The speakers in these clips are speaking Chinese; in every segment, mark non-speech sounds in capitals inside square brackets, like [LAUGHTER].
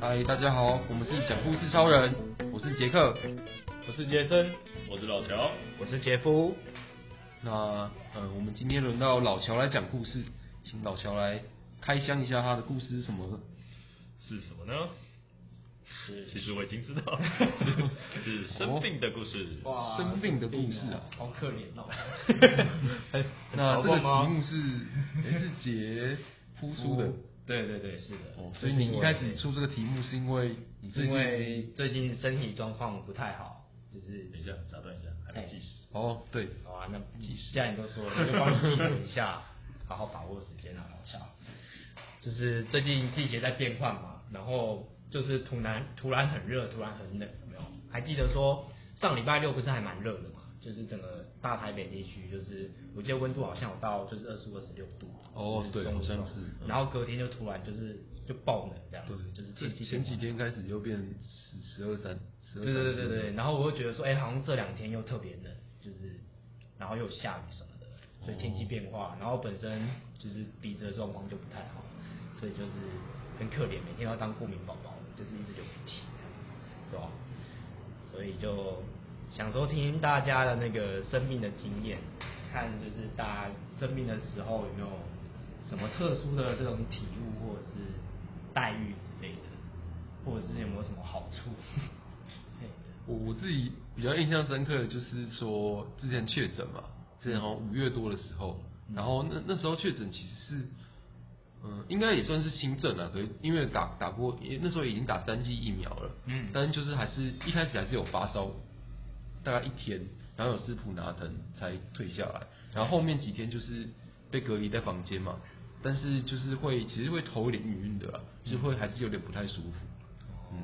嗨，大家好，我们是讲故事超人，我是杰克，我是杰森，我是老乔，我是杰夫。那呃，我们今天轮到老乔来讲故事，请老乔来开箱一下他的故事是什么？是什么呢？是，其实我已经知道，[LAUGHS] 是生病的故事。哦、哇，生病的故事啊，好可怜哦。[LAUGHS] 那这个题目是，也是杰夫出的。对对对，是的。哦，所以你一开始出这个题目是因为你最近因为最近身体状况不太好，就是等一下打断一下，还没计时。哦，对。好啊，那计时。既然你都说了，我就帮你计时一下，好好把握时间啊，好笑。[LAUGHS] 就是最近季节在变换嘛，然后就是突然突然很热，突然很冷，有没有？还记得说上礼拜六不是还蛮热的嘛？就是整个大台北地区，就是我记得温度好像有到就是二十五、二十六度。哦，对，好像是。然后隔天就突然就是就爆冷这样。对，就是前前几天开始又变十十二三，十二三。对对对对，然后我又觉得说，哎，好像这两天又特别冷，就是然后又下雨什么的，所以天气变化，然后本身就是鼻子的状况就不太好，所以就是很可怜，每天要当过敏宝宝，就是一直流鼻涕这样子，对吧？所以就。想说听大家的那个生病的经验，看就是大家生病的时候有没有什么特殊的这种体悟或者是待遇之类的，或者是有没有什么好处？我我自己比较印象深刻的就是说之前确诊嘛，之前好像五月多的时候，然后那那时候确诊其实是，嗯、呃，应该也算是轻症啊，可是因为打打过，那时候已经打三剂疫苗了，嗯，但就是还是一开始还是有发烧。大概一天，然后有吃普拿疼才退下来，然后后面几天就是被隔离在房间嘛，但是就是会其实会头有点晕晕的啦，就会还是有点不太舒服，嗯，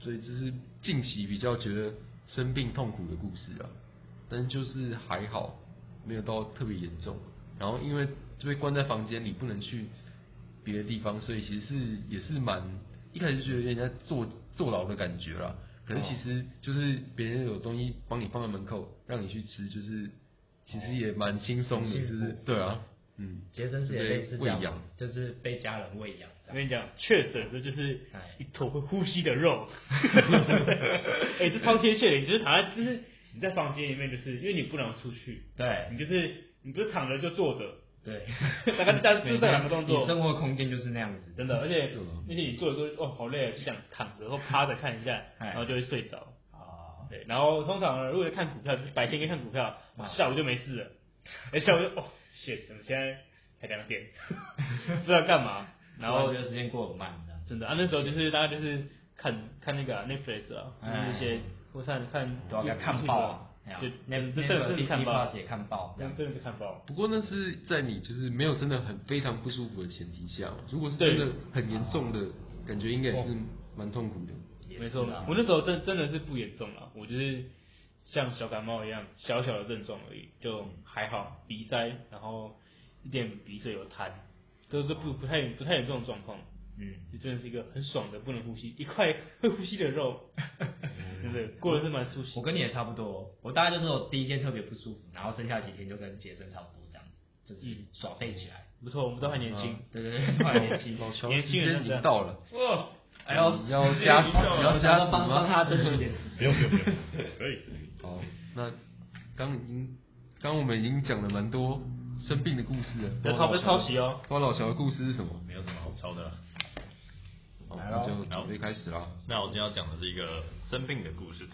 所以这是近期比较觉得生病痛苦的故事啊，但是就是还好没有到特别严重，然后因为就被关在房间里不能去别的地方，所以其实是也是蛮一开始就觉得人家坐坐牢的感觉啦。可是其实就是别人有东西帮你放在门口，让你去吃，就是其实也蛮轻松的，就是对啊，嗯，杰森是也类似这样，就是被家人喂养。我跟你讲，确诊的就是一坨会呼吸的肉，[LAUGHS] [LAUGHS] 哎，这超贴切的，你就是躺在，就是你在房间里面，就是因为你不能出去，对，你就是你不是躺着就坐着。对，[LAUGHS] 大概是这两个动作，你生活空间就是那样子，真的。而且那些你坐着都哦好累，就想躺着或趴着看一下，然后就会睡着。啊，对。然后通常呢，如果看股票，就是白天可以看股票，下午就没事了。哎，下午就哦，shit，怎么现在才两点？[LAUGHS] 不知道干嘛。然后觉得时间过得慢，真的啊。那时候就是大家就是看看那个 Netflix 啊，那些或是看都要看报。就那那个看报也看报，真的是看报。不过那是在你就是没有真的很非常不舒服的前提下，如果是真的很严重的感觉，应该也是蛮痛苦的。没错，我那时候真真的是不严重了，我就是像小感冒一样小小的症状而已，就还好，鼻塞，然后一点鼻水有痰，都是不不太不太严重的状况。嗯，就真的是一个很爽的不能呼吸，一块会呼吸的肉，对不对？过得是蛮舒适。我跟你也差不多，我大概就是我第一天特别不舒服，然后剩下几天就跟杰森差不多这样子，就是耍废起来。不错，我们都还年轻，对对对，都还年轻，年轻人已经到了。哇，还要，要加，要加帮帮他争取一点。[LAUGHS] 不用不用不用，可以。好，那刚已经，刚我们已经讲了蛮多生病的故事了。要抄不抄袭哦？花老乔的故事是什么？没有什么好抄的。那就准备开始了。那我今天要讲的是一个生病的故事。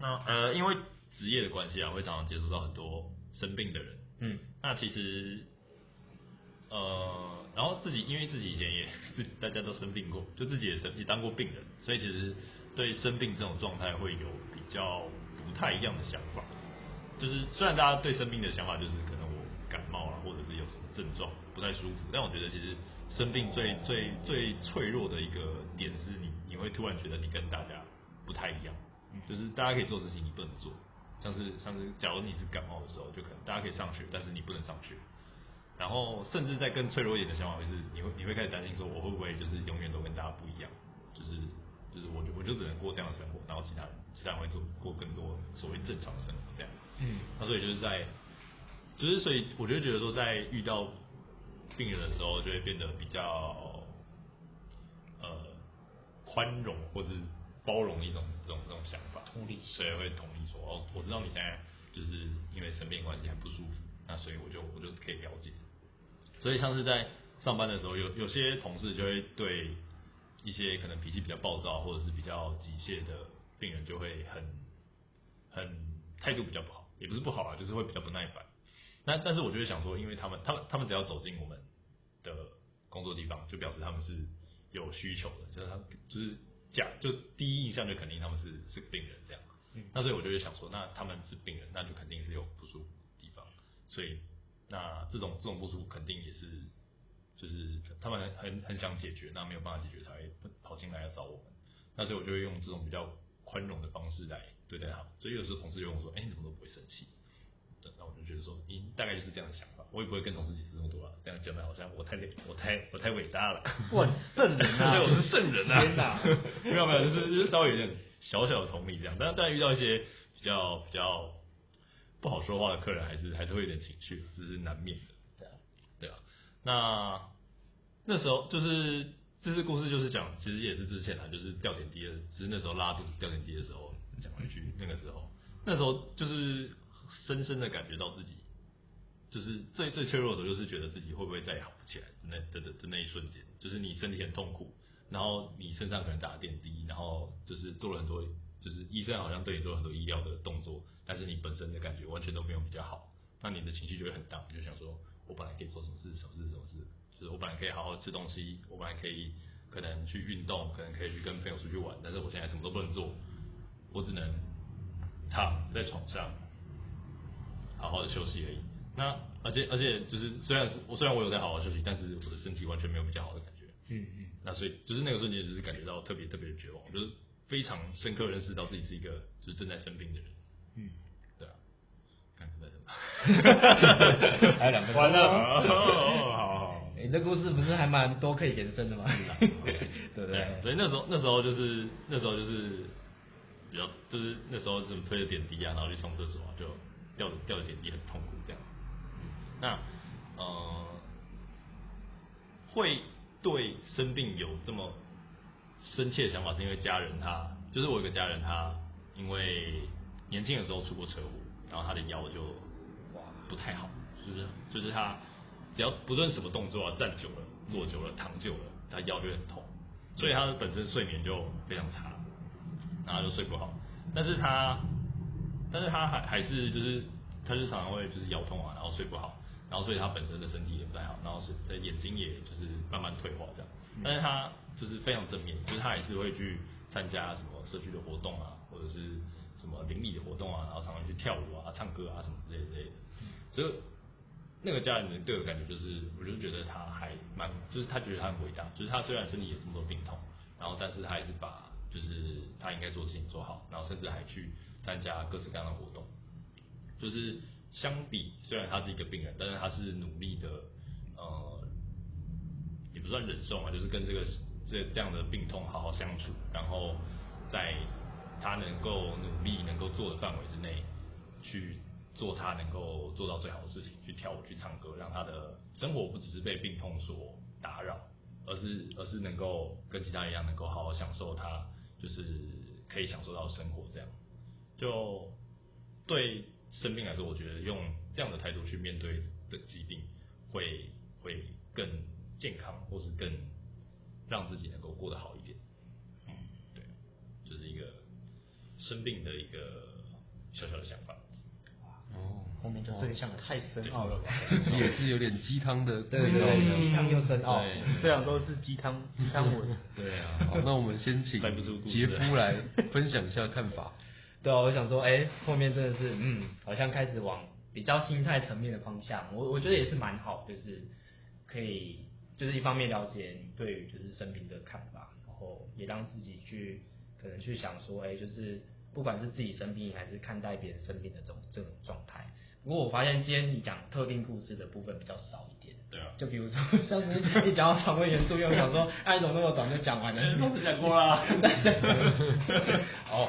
那呃，因为职业的关系啊，会常常接触到很多生病的人。嗯。那其实呃，然后自己因为自己以前也自己大家都生病过，就自己也生也当过病人，所以其实对生病这种状态会有比较不太一样的想法。就是虽然大家对生病的想法就是可能我感冒啊，或者是有什么症状不太舒服，但我觉得其实。生病最最最脆弱的一个点是你，你会突然觉得你跟大家不太一样，就是大家可以做事情，你不能做，像是像是假如你是感冒的时候，就可能大家可以上学，但是你不能上学，然后甚至在更脆弱一点的想法就是，你会你会开始担心说，我会不会就是永远都跟大家不一样，就是就是我就我就只能过这样的生活，然后其他人其他人会做过更多所谓正常的生活这样，嗯，那所以就是在，就是所以我就觉得说在遇到。病人的时候，就会变得比较呃宽容或是包容一种这种这种想法，同理所以会同意说哦，我知道你现在就是因为生病关系很不舒服，那所以我就我就可以了解。所以像是在上班的时候，有有些同事就会对一些可能脾气比较暴躁或者是比较急切的病人，就会很很态度比较不好，也不是不好啊，就是会比较不耐烦。那但是我就会想说，因为他们他们他们只要走进我们的工作地方，就表示他们是有需求的，就是他就是假就第一印象就肯定他们是是病人这样。嗯。那所以我就会想说，那他们是病人，那就肯定是有不舒服的地方，所以。那这种这种不舒服肯定也是，就是他们很很很想解决，那没有办法解决才会跑进来要找我们。那所以我就会用这种比较宽容的方式来对待他们。所以有时候同事就问我说：“哎，你怎么都不会生气？”那我就觉得说，你大概就是这样的想法。我也不会跟同事解释这么多啊，这样讲的好像我太累，我太我太伟大了。哇，圣人啊！[LAUGHS] 对，我是圣人啊！天哪！[LAUGHS] 没有没有，就是就是稍微有点小小的同理这样。但但遇到一些比较比较。不好说话的客人还是还是会有点情绪，这是难免的。对啊，对啊。那那时候就是这次故事就是讲，其实也是之前啊，就是掉点滴的，只是那时候拉肚子吊点滴的时候讲回去，那个时候，那时候就是深深的感觉到自己，就是最最脆弱的，就是觉得自己会不会再也好不起来，那的的的那一瞬间，就是你身体很痛苦，然后你身上可能打了点滴，然后就是做了很多。就是医生好像对你做了很多医疗的动作，但是你本身的感觉完全都没有比较好，那你的情绪就会很大，你就想说，我本来可以做什么事，什么事，什么事，就是我本来可以好好吃东西，我本来可以可能去运动，可能可以去跟朋友出去玩，但是我现在什么都不能做，我只能躺在床上，好好的休息而已。那而且而且就是虽然是我虽然我有在好好休息，但是我的身体完全没有比较好的感觉。嗯嗯。那所以就是那个瞬间，就是感觉到特别特别的绝望，就是。非常深刻认识到自己是一个就是正在生病的人，嗯，对啊，看在什么？[LAUGHS] 还有两个完了，好好好，你的故事不是还蛮多可以延伸的吗？[LAUGHS] 对不对？所以那时候那时候就是那时候就是比较就是那时候怎么推着点滴啊，然后去冲厕所啊，就吊着吊着点滴很痛苦这样。那呃，会对生病有这么深切的想法是因为家人他，就是我有个家人他，因为年轻的时候出过车祸，然后他的腰就哇不太好，就是就是他只要不论什么动作啊，站久了、坐久了、躺久了，他腰就很痛，所以他本身睡眠就非常差，然后就睡不好。但是他但是他还还是就是他就常常会就是腰痛啊，然后睡不好，然后所以他本身的身体也不太好，然后是他眼睛也就是慢慢退化这样。但是他就是非常正面，就是他还是会去参加什么社区的活动啊，或者是什么邻里的活动啊，然后常常去跳舞啊、唱歌啊什么之类之类的。所以那个家人对我感觉就是，我就觉得他还蛮，就是他觉得他很伟大，就是他虽然身体有这么多病痛，然后但是他还是把就是他应该做的事情做好，然后甚至还去参加各式各样的活动。就是相比虽然他是一个病人，但是他是努力的，呃。也不算忍受嘛，就是跟这个这这样的病痛好好相处，然后在他能够努力能够做的范围之内，去做他能够做到最好的事情，去跳舞去唱歌，让他的生活不只是被病痛所打扰，而是而是能够跟其他一样，能够好好享受他就是可以享受到生活这样。就对生病来说，我觉得用这样的态度去面对的疾病会会更。健康，或是更让自己能够过得好一点，嗯，对，就是一个生病的一个小小的想法。哦，后面就真相太深奥了吧？[LAUGHS] 也是有点鸡汤的，对对对，鸡汤又深奥，这样都是鸡汤鸡汤文。对啊，好，那我们先请杰夫来分享一下看法。对啊，我想说，哎、欸，后面真的是，嗯，好像开始往比较心态层面的方向，我我觉得也是蛮好，就是可以。就是一方面了解你对于就是生病的看法，然后也让自己去可能去想说，哎、欸，就是不管是自己生病还是看待别人生病的这种这种状态。不过我发现今天你讲特定故事的部分比较少一点。对啊。就比如说，像是你讲到肠胃炎，突然想说，哎，怎么那么短就讲完了？[LAUGHS] 都讲过啦。[LAUGHS] [LAUGHS] 哦，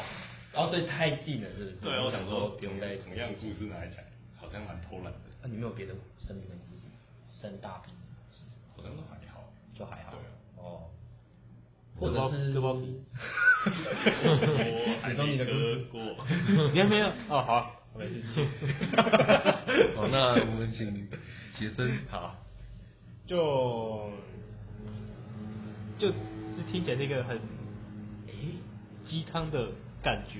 然后所以太近了，是不是？对，我想说，不用带同样的故事来讲，好像蛮偷懒的。那、啊、你没有别的生病的故事？生大病？好像都还好，就还好。对啊哦，或者是割包皮，我还没割过，[LAUGHS] 你还没有？哦，好，没事。好，[LAUGHS] 那我们请杰森。好，就就是听起来是一个很诶鸡汤的感觉，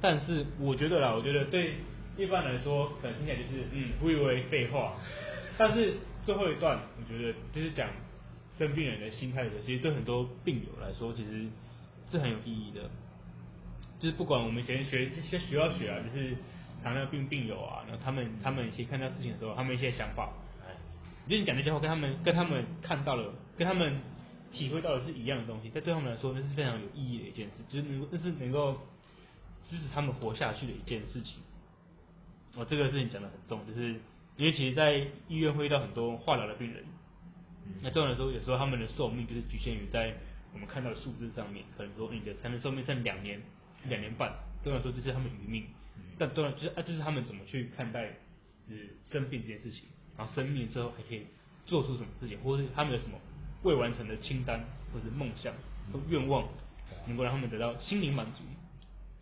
但是我觉得啦，我觉得对一般来说，可能听起来就是嗯，我以为废话，[LAUGHS] 但是最后一段，我觉得就是讲生病人的心态的，其实对很多病友来说，其实是很有意义的。就是不管我们以前学这些学校学啊，就是糖尿病病友啊，然后他们他们一些看到事情的时候，他们一些想法，哎，就是你讲那些话，跟他们跟他们看到了，跟他们体会到的是一样的东西，但对他们来说，那是非常有意义的一件事，就是能那是能够支持他们活下去的一件事情。哦，这个事情讲的很重，就是因为其实，在医院会遇到很多化疗的病人，那重要的时候，有时候他们的寿命就是局限于在我们看到的数字上面，可能说你的才能寿命剩两年。两年半，对我来说这是他们余命，但当然就是啊，这是他们怎么去看待是生病这件事情，然后生命之后还可以做出什么事情，或者是他们有什么未完成的清单，或是梦想或愿望，能够让他们得到心灵满足，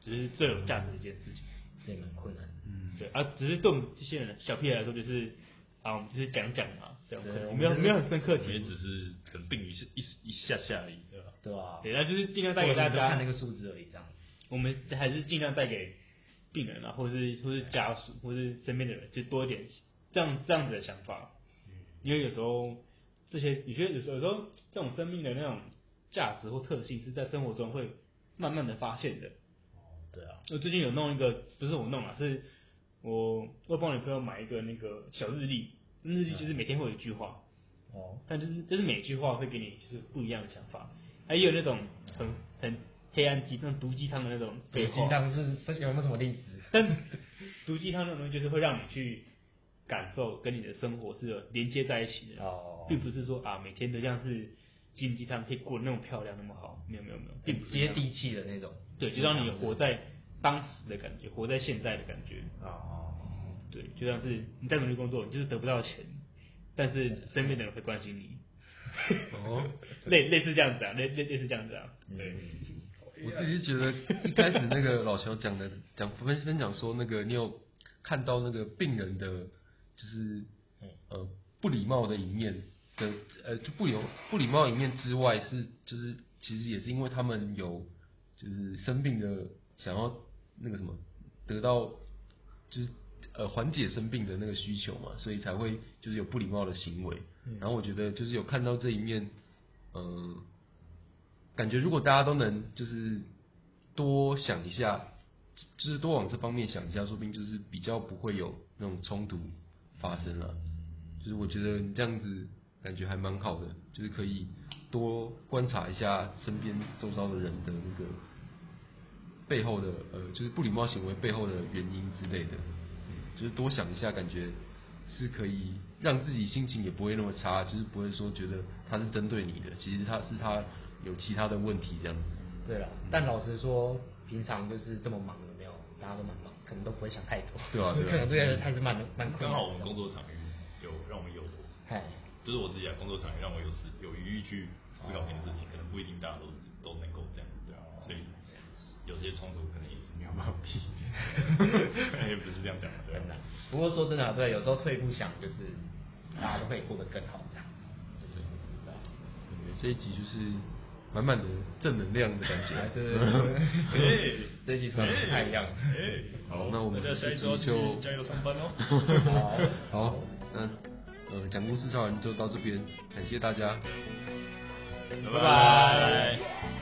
只是最有价值的一件事情。这也蛮困难，嗯，对啊，只是对我们这些人小屁孩来说，就是啊，我们只是讲讲嘛，这样，对，没有没有很深刻体，也只是可能病一一一下下而已，对吧？对啊，对，那就是尽量带给大家看那个数字而已，这样。我们还是尽量带给病人啊，或是或是家属，或是身边的人，就多一点这样这样子的想法。嗯因为有时候这些，有些有时候有时候这种生命的那种价值或特性，是在生活中会慢慢的发现的。对啊。我最近有弄一个，不是我弄啊，是我我帮女朋友买一个那个小日历，日历就是每天会有一句话。哦。但就是就是每句话会给你就是不一样的想法，还有那种很很。黑暗鸡那种毒鸡汤的那种，毒鸡汤是有没有什么例子？但毒鸡汤那种东西就是会让你去感受跟你的生活是有连接在一起的，哦，并不是说啊每天都像是金鸡汤可以过得那么漂亮那么好，没有没有没有，并不是接地气的那种，对，就让你活在当时的感觉，活在现在的感觉，哦，对，就像是你在努力工作，你就是得不到钱，但是身边的人会关心你，哦，[LAUGHS] 类类似这样子啊，类类类似这样子啊，对。我自己是觉得一开始那个老乔讲的讲分分享说那个你有看到那个病人的，就是呃不礼貌的一面的呃就不有不礼貌一面之外是就是其实也是因为他们有就是生病的想要那个什么得到就是呃缓解生病的那个需求嘛，所以才会就是有不礼貌的行为。然后我觉得就是有看到这一面，嗯、呃。感觉如果大家都能就是多想一下，就是多往这方面想一下，说不定就是比较不会有那种冲突发生了。就是我觉得你这样子感觉还蛮好的，就是可以多观察一下身边周遭的人的那个背后的呃，就是不礼貌行为背后的原因之类的，就是多想一下，感觉是可以让自己心情也不会那么差，就是不会说觉得他是针对你的，其实他是他。有其他的问题这样子。对了，但老实说，平常就是这么忙，有没有？大家都蛮忙，可能都不会想太多。对啊，对啊。[LAUGHS] 可能这个还是蛮蛮困难。刚好我们工作场就是我自己啊，工作场域让我有时有余裕去思考这件事情，可能不一定大家都都能够这样，对啊。所以有些冲突可能也是没有办法避免。也 [LAUGHS] 不是这样讲的，对。[LAUGHS] 不过说真的，对，有时候退一步想，就是大家都可以过得更好，这样。对。这一集就是。满满的正能量的感觉，[LAUGHS] 对对对，这一集突然不太一样。好，那我们这集就加油上班哦。好，好，那呃讲故事唱完就到这边感谢大家。拜拜。